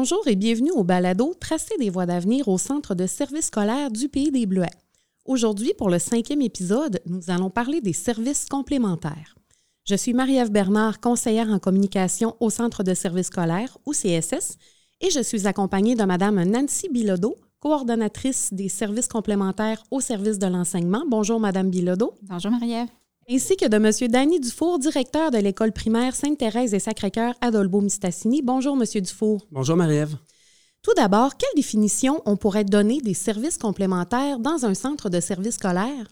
Bonjour et bienvenue au balado Tracer des voies d'avenir au Centre de services scolaires du Pays des Bleuets. Aujourd'hui, pour le cinquième épisode, nous allons parler des services complémentaires. Je suis Marie-Ève Bernard, conseillère en communication au Centre de services scolaires, ou CSS, et je suis accompagnée de Mme Nancy Bilodeau, coordonnatrice des services complémentaires au service de l'enseignement. Bonjour, Mme Bilodeau. Bonjour, Marie-Ève ainsi que de M. Danny Dufour, directeur de l'école primaire Sainte-Thérèse et Sacré-Cœur Adolbo-Mistassini. Bonjour, M. Dufour. Bonjour, Marie-Ève. Tout d'abord, quelle définition on pourrait donner des services complémentaires dans un centre de services scolaires?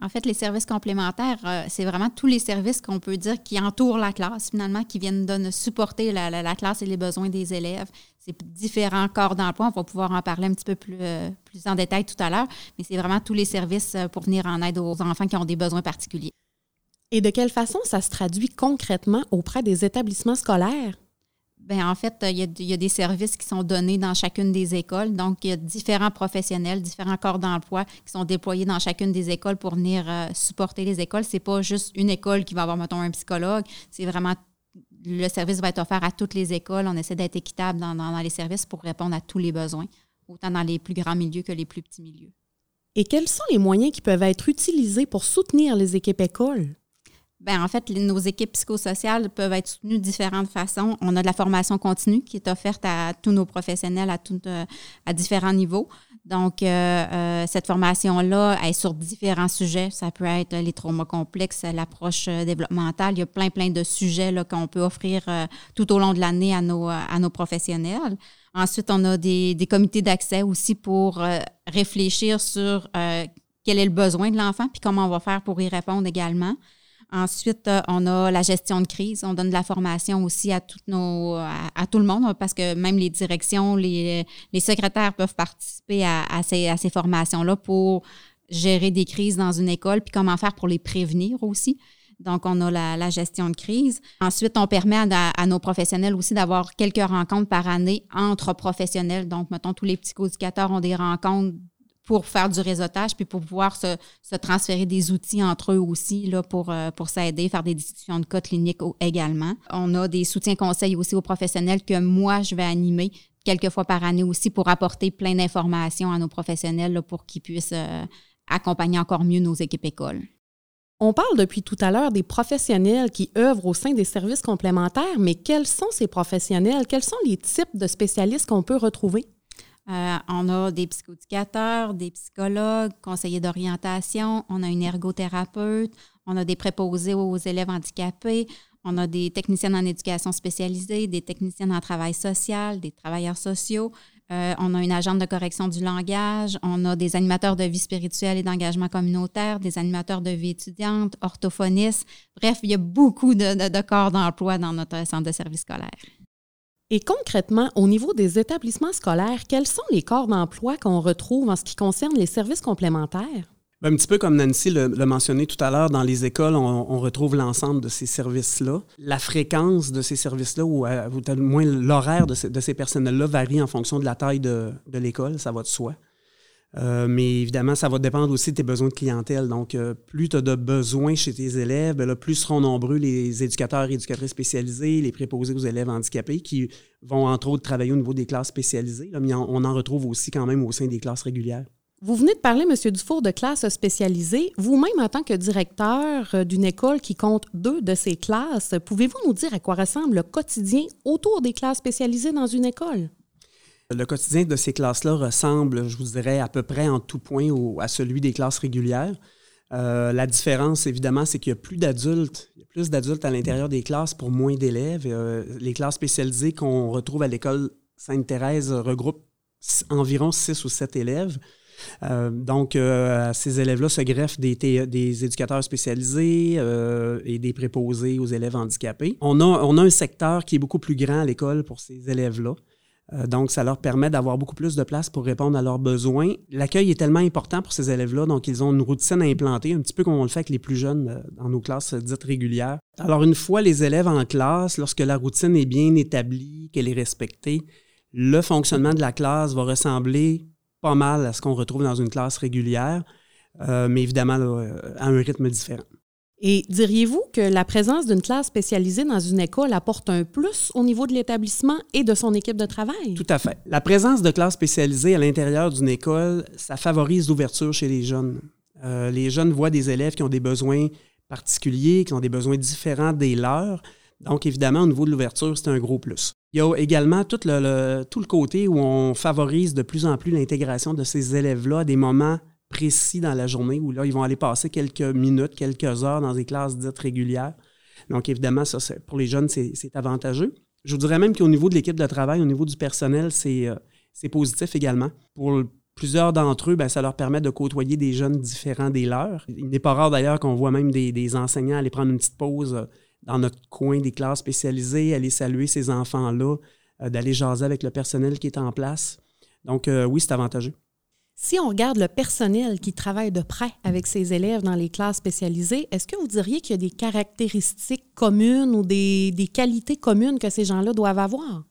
En fait, les services complémentaires, euh, c'est vraiment tous les services qu'on peut dire qui entourent la classe, finalement, qui viennent de supporter la, classe et les besoins des élèves. C'est différents corps d'emploi. On va pouvoir en parler un petit peu plus, euh, plus en détail tout à l'heure, mais c'est vraiment tous les services euh, pour venir en aide aux enfants qui ont des besoins particuliers. Et de quelle façon ça se traduit concrètement auprès des établissements scolaires? Bien, en fait, il y, a, des services qui sont donnés dans chacune des écoles. Donc, il y a différents professionnels, différents corps d'emploi qui sont déployés dans chacune des écoles pour venir euh, supporter les écoles. Ce n'est pas juste une école qui va avoir, mettons, un psychologue. C'est vraiment le service va être offert à toutes les écoles. On essaie d'être équitable dans, dans, les services pour répondre à tous les besoins, autant dans les plus grands milieux que les plus petits milieux. Et quels sont les moyens qui peuvent être utilisés pour soutenir les équipes écoles? Bien, en fait, nos équipes psychosociales peuvent être soutenues de différentes façons. On a de la formation continue qui est offerte à tous nos professionnels à, euh, à différents niveaux. Donc, euh, euh, cette formation-là est sur différents sujets. Ça peut être les traumas complexes, l'approche développementale. Il y a plein, plein de sujets qu'on peut offrir tout au long de l'année à nos, à nos professionnels. Ensuite, on a des, des comités d'accès aussi pour réfléchir sur quel est le besoin de l'enfant, puis comment on va faire pour y répondre également. Ensuite, euh, on a la gestion de crise. On donne de la formation aussi à, nos, à, tout le monde parce que même les directions, les, secrétaires peuvent participer à, ces, formations-là pour gérer des crises dans une école, puis comment faire pour les prévenir aussi. Donc, on a la, gestion de crise. Ensuite, on permet à, nos professionnels aussi d'avoir quelques rencontres par année entre professionnels. Donc, mettons, tous les psychoéducateurs ont des rencontres pour faire du réseautage, puis pour pouvoir se, transférer des outils entre eux aussi là, pour, euh, pour s'aider, faire des discussions de cas cliniques également. On a des soutiens conseils aussi aux professionnels que moi, je vais animer quelques fois par année aussi pour apporter plein d'informations à nos professionnels pour qu'ils puissent euh, accompagner encore mieux nos équipes écoles. On parle depuis tout à l'heure des professionnels qui œuvrent au sein des services complémentaires, mais quels sont ces professionnels? Quels sont les types de spécialistes qu'on peut retrouver? Euh, on a des psychoéducateurs, des psychologues, conseillers d'orientation, on a une ergothérapeute, on a des préposés aux élèves handicapés, on a des techniciennes en éducation spécialisée, des techniciennes en travail social, des travailleurs sociaux. Euh, on a une agente de correction du langage, on a des animateurs de vie spirituelle et d'engagement communautaire, des animateurs de vie étudiante, orthophonistes. Bref, il y a beaucoup de, de corps d'emploi dans notre centre de service scolaire. Et concrètement, au niveau des établissements scolaires, quels sont les corps d'emploi qu'on retrouve en ce qui concerne les services complémentaires? Un petit peu comme Nancy l'a mentionné tout à l'heure, dans les écoles, on, retrouve l'ensemble de ces services-là. La fréquence de ces services-là, ou, euh, ou, moins l'horaire de, ces personnels-là, varie en fonction de la taille de l'école, ça va de soi. Euh, mais évidemment, ça va dépendre aussi de tes besoins de clientèle. Donc, euh, plus tu as de besoins chez tes élèves, ben plus seront nombreux les éducateurs et éducatrices spécialisés, les préposés aux élèves handicapés qui vont entre autres travailler au niveau des classes spécialisées. mais on en retrouve aussi quand même au sein des classes régulières. Vous venez de parler, M. Dufour, de classes spécialisées. Vous-même, en tant que directeur euh, d'une école qui compte deux de ces classes, pouvez-vous nous dire à quoi ressemble le quotidien autour des classes spécialisées dans une école? Le quotidien de ces classes-là ressemble, je vous dirais, à peu près en tout point à celui des classes régulières. Euh, la différence, évidemment, c'est qu'il y a plus d'adultes. Il y a plus d'adultes à l'intérieur des classes pour moins d'élèves. Euh, les classes spécialisées qu'on retrouve à l'école Sainte-Thérèse regroupent environ six ou sept élèves. Euh, donc, ces élèves-là se greffent des, des éducateurs spécialisés et des préposés aux élèves handicapés. On a, on a un secteur qui est beaucoup plus grand à l'école pour ces élèves-là. Euh, donc, ça leur permet d'avoir beaucoup plus de place pour répondre à leurs besoins. L'accueil est tellement important pour ces élèves-là, donc ils ont une routine à implanter, un petit peu comme on le fait avec les plus jeunes euh, dans nos classes dites régulières. Alors, une fois les élèves en classe, lorsque la routine est bien établie, qu'elle est respectée, le fonctionnement de la classe va ressembler pas mal à ce qu'on retrouve dans une classe régulière, euh, mais évidemment à un rythme différent. Et diriez-vous que la présence d'une classe spécialisée dans une école apporte un plus au niveau de l'établissement et de son équipe de travail? Tout à fait. La présence de classes spécialisées à l'intérieur d'une école, ça favorise l'ouverture chez les jeunes. Euh, les jeunes voient des élèves qui ont des besoins particuliers, qui ont des besoins différents des leurs. Donc, évidemment, au niveau de l'ouverture, c'est un gros plus. Il y a également tout le, tout le côté où on favorise de plus en plus l'intégration de ces élèves-là à des moments précis dans la journée où là, ils vont aller passer quelques minutes, quelques heures dans des classes dites régulières. Donc, évidemment, ça, pour les jeunes, c'est avantageux. Je vous dirais même qu'au niveau de l'équipe de travail, au niveau du personnel, c'est euh, positif également. Pour plusieurs d'entre eux, ben, ça leur permet de côtoyer des jeunes différents des leurs. Il n'est pas rare d'ailleurs qu'on voit même des, enseignants aller prendre une petite pause euh, dans notre coin des classes spécialisées, aller saluer ces enfants-là, euh, d'aller jaser avec le personnel qui est en place. Donc, oui, c'est avantageux. Si on regarde le personnel qui travaille de près avec ses élèves dans les classes spécialisées, est-ce que vous diriez qu'il y a des caractéristiques communes ou des, qualités communes que ces gens-là doivent avoir?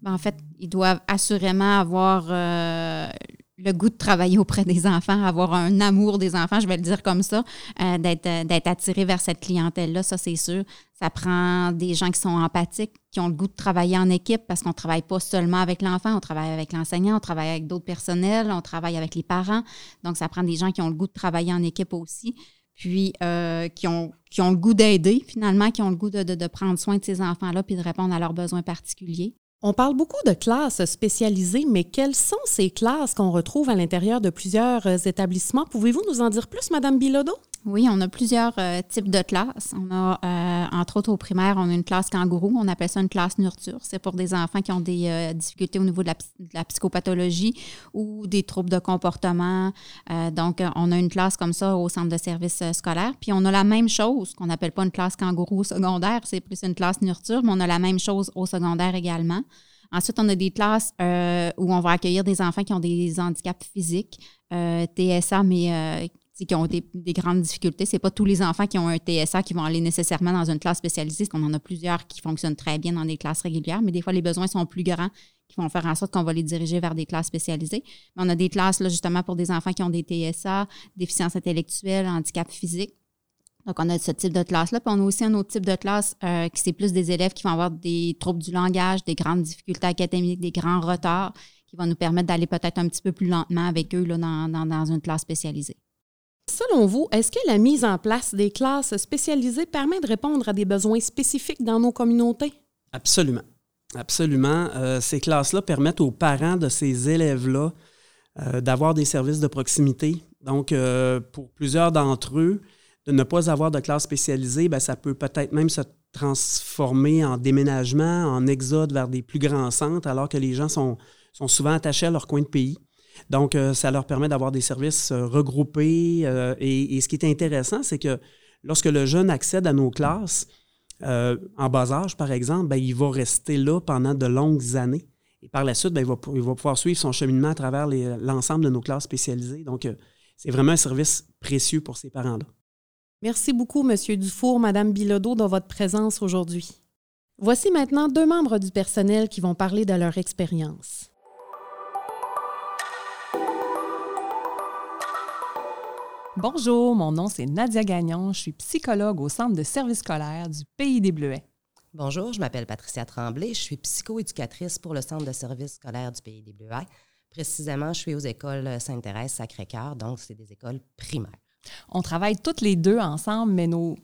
Ben, en fait, ils doivent assurément avoir euh, le goût de travailler auprès des enfants, avoir un amour des enfants, je vais le dire comme ça, euh, d'être attiré vers cette clientèle-là, ça c'est sûr. Ça prend des gens qui sont empathiques, qui ont le goût de travailler en équipe parce qu'on ne travaille pas seulement avec l'enfant, on travaille avec l'enseignant, on travaille avec d'autres personnels, on travaille avec les parents. Donc, ça prend des gens qui ont le goût de travailler en équipe aussi, puis euh, qui, ont, qui ont le goût d'aider finalement, qui ont le goût de, de prendre soin de ces enfants-là puis de répondre à leurs besoins particuliers. On parle beaucoup de classes spécialisées, mais quelles sont ces classes qu'on retrouve à l'intérieur de plusieurs euh, établissements? Pouvez-vous nous en dire plus, Madame Bilodeau? Oui, on a plusieurs euh, types de classes. On a, euh, entre autres, au primaire, on a une classe kangourou. On appelle ça une classe nurture. C'est pour des enfants qui ont des difficultés au niveau de la, psychopathologie ou des troubles de comportement. donc, on a une classe comme ça au centre de service scolaire. Puis, on a la même chose qu'on n'appelle pas une classe kangourou secondaire. C'est plus une classe nurture, mais on a la même chose au secondaire également. Ensuite, on a des classes euh, où on va accueillir des enfants qui ont des handicaps physiques, euh, TSA, mais euh, qui ont des, grandes difficultés. Ce pas tous les enfants qui ont un TSA qui vont aller nécessairement dans une classe spécialisée, parce qu'on en a plusieurs qui fonctionnent très bien dans des classes régulières, mais des fois, les besoins sont plus grands qui vont faire en sorte qu'on va les diriger vers des classes spécialisées. Mais on a des classes, là, justement, pour des enfants qui ont des TSA, déficience intellectuelle, handicap physique. Donc, on a ce type de classe-là. Puis, on a aussi un autre type de classe euh, qui c'est plus des élèves qui vont avoir des troubles du langage, des grandes difficultés académiques, des grands retards, qui vont nous permettre d'aller peut-être un petit peu plus lentement avec eux là, dans, dans, une classe spécialisée. Selon vous, est-ce que la mise en place des classes spécialisées permet de répondre à des besoins spécifiques dans nos communautés? Absolument. Absolument. Euh, ces classes-là permettent aux parents de ces élèves-là euh, d'avoir des services de proximité. Donc, pour plusieurs d'entre eux, de ne pas avoir de classe spécialisée, bien, ça peut peut-être même se transformer en déménagement, en exode vers des plus grands centres, alors que les gens sont, sont souvent attachés à leur coin de pays. Donc, euh, ça leur permet d'avoir des services euh, regroupés. Euh, et, ce qui est intéressant, c'est que lorsque le jeune accède à nos classes, en bas âge, par exemple, bien, il va rester là pendant de longues années. Et par la suite, bien, il, va, il, va, pouvoir suivre son cheminement à travers l'ensemble de nos classes spécialisées. Donc, c'est vraiment un service précieux pour ces parents-là. Merci beaucoup, Monsieur Dufour, Madame Bilodeau, de votre présence aujourd'hui. Voici maintenant deux membres du personnel qui vont parler de leur expérience. Bonjour, mon nom c'est Nadia Gagnon, je suis psychologue au Centre de service scolaire du Pays des Bleuets. Bonjour, je m'appelle Patricia Tremblay, je suis psychoéducatrice pour le Centre de service scolaire du Pays des Bleuets. Précisément, je suis aux écoles Sainte-Thérèse, Sacré-Cœur, donc c'est des écoles primaires. On travaille toutes les deux ensemble, mais nos,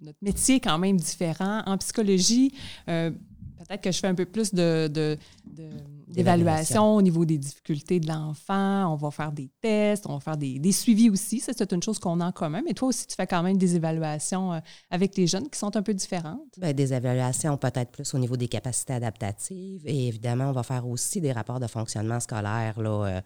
notre métier est quand même différent. En psychologie, euh, peut-être que je fais un peu plus de, d'évaluation au niveau des difficultés de l'enfant. On va faire des tests, on va faire des, suivis aussi. Ça, c'est une chose qu'on a en commun. Mais toi aussi, tu fais quand même des évaluations euh, avec les jeunes qui sont un peu différentes. Bien, des évaluations peut-être plus au niveau des capacités adaptatives. Et évidemment, on va faire aussi des rapports de fonctionnement scolaire là, euh,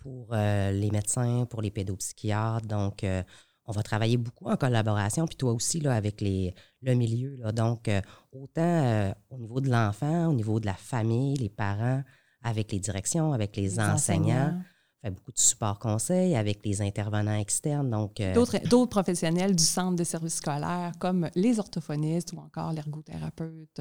pour euh, les médecins, pour les pédopsychiatres. Donc, euh, on va travailler beaucoup en collaboration, puis toi aussi, là, avec les, le milieu. Là. Donc, euh, autant au niveau de l'enfant, au niveau de la famille, les parents, avec les directions, avec les, enseignants. Fait beaucoup de support conseil avec les intervenants externes. Donc, d'autres, professionnels du centre de services scolaires, comme les orthophonistes ou encore l'ergothérapeute,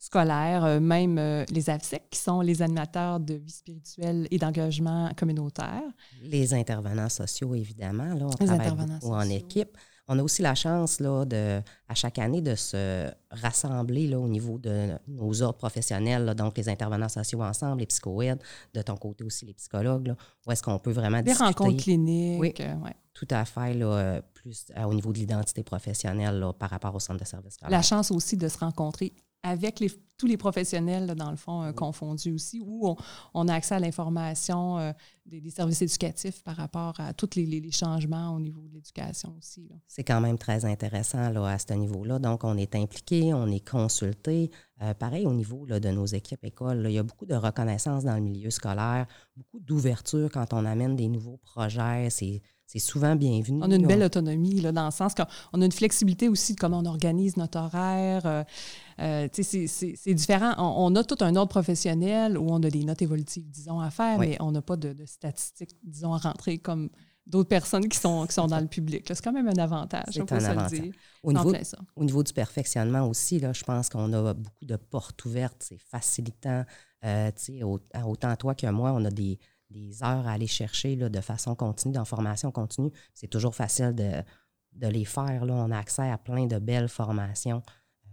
scolaires, euh, même euh, les AFSEC, qui sont les animateurs de vie spirituelle et d'engagement communautaire. Les intervenants sociaux, évidemment. Là, on travaille beaucoup en équipe. On a aussi la chance là, de, à chaque année de se rassembler là, au niveau de nos ordres professionnels, donc les intervenants sociaux ensemble, les psychoïdes, de ton côté aussi les psychologues, là, où est-ce qu'on peut vraiment Des discuter. rencontres cliniques. Oui. euh, ouais. Tout à fait, là, euh, plus euh, au niveau de l'identité professionnelle là, par rapport au centre de service scolaire. La chance aussi de se rencontrer avec les- tous les professionnels, là, dans le fond, euh, confondus aussi, où on, on a accès à l'information euh, des, des services éducatifs par rapport à tous les, changements au niveau de l'éducation aussi. C'est quand même très intéressant là, à ce niveau-là. Donc, on est impliqué, on est consulté. Euh, pareil au niveau là, de nos équipes écoles, il y a beaucoup de reconnaissance dans le milieu scolaire, beaucoup d'ouverture quand on amène des nouveaux projets. C'est c'est souvent bienvenu. On a une belle autonomie, là, dans le sens qu'on a une flexibilité aussi de comment on organise notre horaire. euh, euh, c'est- différent. On, on a tout un ordre professionnel où on a des notes évolutives, disons, à faire, Oui. mais on n'a pas de, de statistiques, disons, à rentrer comme d'autres personnes qui sont, qui sont dans le public. C'est quand même un avantage, un se le dire. Au niveau, ça. au niveau du perfectionnement aussi, là, je pense qu'on a beaucoup de portes ouvertes. C'est facilitant. Euh, autant toi que moi, on a des, des heures à aller chercher là, de façon continue, en formation continue. C'est toujours facile de, de les faire. Là. On a accès à plein de belles formations.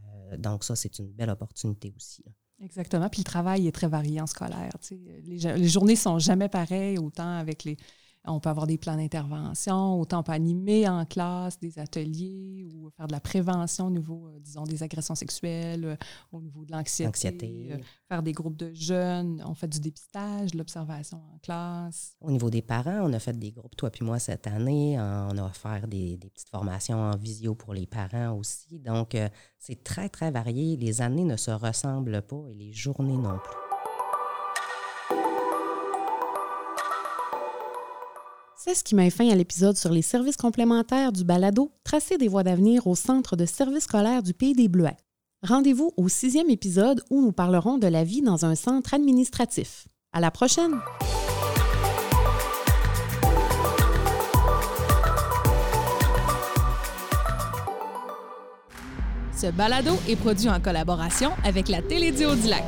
Euh, donc, ça, c'est une belle opportunité aussi. Exactement. Puis le travail est très varié en scolaire. Les, les journées sont jamais pareilles, autant avec les. On peut avoir des plans d'intervention, autant peut animer en classe des ateliers ou faire de la prévention au niveau, euh, disons, des agressions sexuelles, euh, au niveau de l'anxiété, Anxiété. euh, faire des groupes de jeunes, on fait du dépistage, de l'observation en classe. Au niveau des parents, on a fait des groupes, toi puis moi, cette année. On a offert des, des petites formations en visio pour les parents aussi. Donc, c'est très, très varié. Les années ne se ressemblent pas et les journées non plus. C'est ce qui met fin à l'épisode sur les services complémentaires du balado Tracer des voies d'avenir au Centre de services scolaires du Pays des Bleuets. Rendez-vous au sixième épisode où nous parlerons de la vie dans un centre administratif. À la prochaine! Ce balado est produit en collaboration avec la Télédio du Lac.